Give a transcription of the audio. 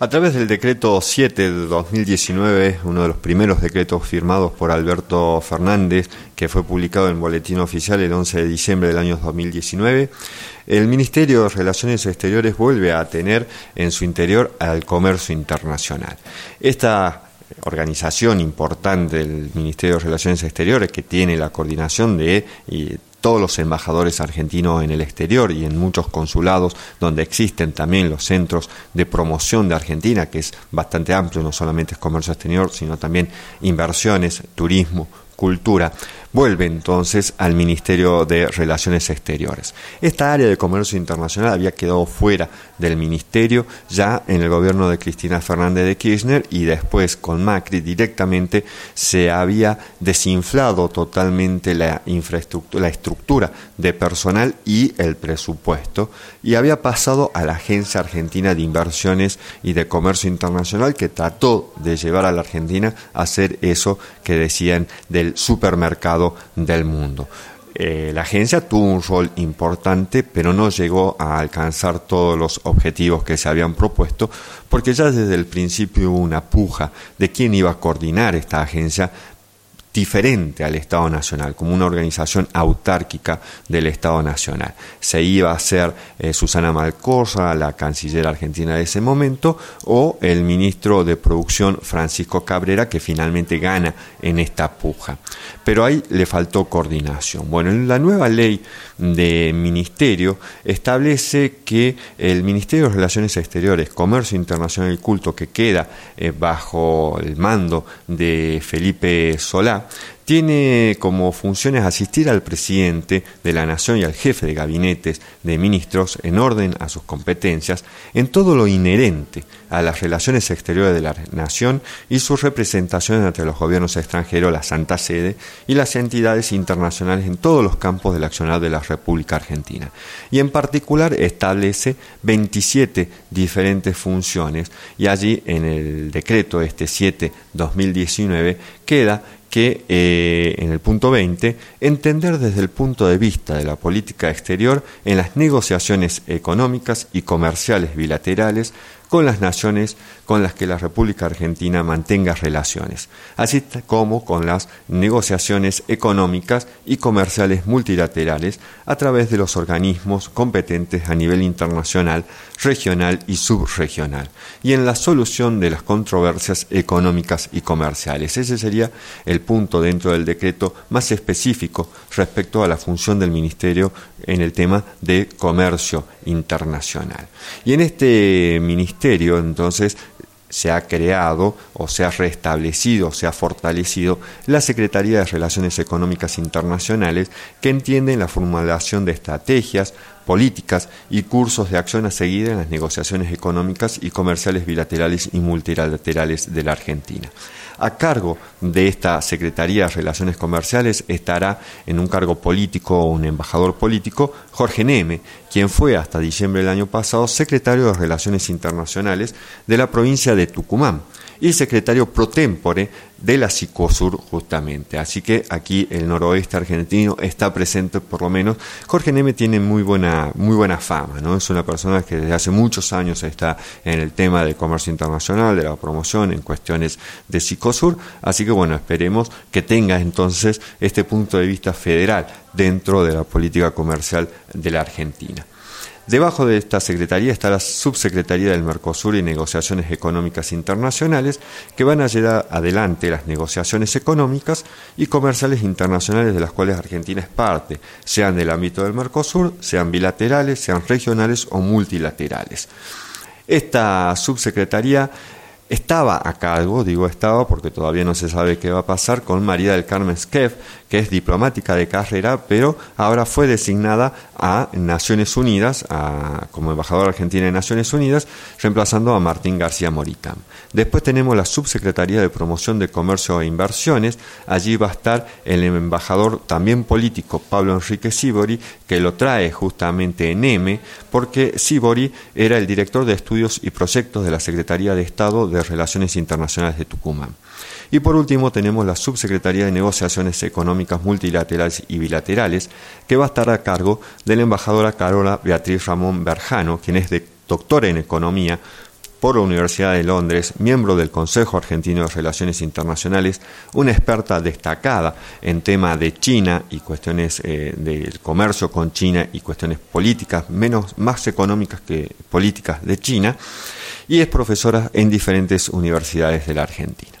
A través del decreto 7 de 2019, uno de los primeros decretos firmados por Alberto Fernández, que fue publicado en Boletín Oficial el 11 de diciembre del año 2019, el Ministerio de Relaciones Exteriores vuelve a tener en su interior al comercio internacional. Esta organización importante del Ministerio de Relaciones Exteriores que tiene la coordinación de todos los embajadores argentinos en el exterior y en muchos consulados donde existen también los centros de promoción de Argentina, que es bastante amplio, no solamente es comercio exterior, sino también inversiones, turismo, cultura vuelve entonces al Ministerio de Relaciones Exteriores. Esta área de comercio internacional había quedado fuera del ministerio ya en el gobierno de Cristina Fernández de Kirchner y después con Macri directamente se había desinflado totalmente la infraestructura, la estructura de personal y el presupuesto y había pasado a la Agencia Argentina de Inversiones y de Comercio Internacional que trató de llevar a la Argentina a hacer eso que decían del supermercado del mundo. Eh, la agencia tuvo un rol importante, pero no llegó a alcanzar todos los objetivos que se habían propuesto, porque ya desde el principio hubo una puja de quién iba a coordinar esta agencia diferente al Estado Nacional, como una organización autárquica del Estado Nacional. Se iba a hacer eh, Susana Malcorra, la canciller argentina de ese momento, o el ministro de Producción Francisco Cabrera, que finalmente gana en esta puja. Pero ahí le faltó coordinación. Bueno, en la nueva ley de ministerio establece que el Ministerio de Relaciones Exteriores, Comercio Internacional y Culto, que queda eh, bajo el mando de Felipe Solá, tiene como funciones asistir al presidente de la Nación y al jefe de gabinetes de ministros en orden a sus competencias en todo lo inherente a las relaciones exteriores de la Nación y sus representaciones entre los gobiernos extranjeros, la Santa Sede y las entidades internacionales en todos los campos del accionar de la República Argentina. Y en particular establece 27 diferentes funciones y allí en el decreto este 7-2019 queda que eh, en el punto 20, entender desde el punto de vista de la política exterior en las negociaciones económicas y comerciales bilaterales con las naciones con las que la República Argentina mantenga relaciones, así como con las negociaciones económicas y comerciales multilaterales a través de los organismos competentes a nivel internacional, regional y subregional, y en la solución de las controversias económicas y comerciales. Ese sería el punto dentro del decreto más específico respecto a la función del Ministerio en el tema de comercio internacional. Y en este ministerio, entonces, se ha creado o se ha restablecido, o se ha fortalecido la Secretaría de Relaciones Económicas Internacionales que entiende la formulación de estrategias, políticas y cursos de acción a seguir en las negociaciones económicas y comerciales bilaterales y multilaterales de la Argentina. A cargo de esta Secretaría de Relaciones Comerciales estará en un cargo político o un embajador político Jorge Neme, quien fue hasta diciembre del año pasado secretario de Relaciones Internacionales de la provincia de Tucumán y secretario pro tempore de la Psicosur justamente. Así que aquí el noroeste argentino está presente por lo menos. Jorge Neme tiene muy buena, muy buena fama, ¿no? Es una persona que desde hace muchos años está en el tema del comercio internacional, de la promoción, en cuestiones de Psicosur. Así que bueno, esperemos que tenga entonces este punto de vista federal dentro de la política comercial de la Argentina. Debajo de esta secretaría está la subsecretaría del Mercosur y Negociaciones Económicas Internacionales, que van a llevar adelante las negociaciones económicas y comerciales internacionales de las cuales Argentina es parte, sean del ámbito del Mercosur, sean bilaterales, sean regionales o multilaterales. Esta subsecretaría estaba a cargo, digo estaba porque todavía no se sabe qué va a pasar, con María del Carmen Skeff, que es diplomática de carrera, pero ahora fue designada a Naciones Unidas, como embajadora argentina de Naciones Unidas, reemplazando a Martín García Morita. Después tenemos la Subsecretaría de Promoción de Comercio e Inversiones, allí va a estar el embajador también político Pablo Enrique Sibori, que lo trae justamente en M, porque Sibori era el director de estudios y proyectos de la Secretaría de Estado de Relaciones Internacionales de Tucumán. Y por último tenemos la Subsecretaría de Negociaciones Económicas Multilaterales y Bilaterales, que va a estar a cargo de la embajadora Carola Beatriz Ramón Berjano, quien es doctora en Economía por la Universidad de Londres, miembro del Consejo Argentino de Relaciones Internacionales, una experta destacada en tema de China y cuestiones eh, del comercio con China y cuestiones políticas, menos, más económicas que políticas de China, y es profesora en diferentes universidades de la Argentina.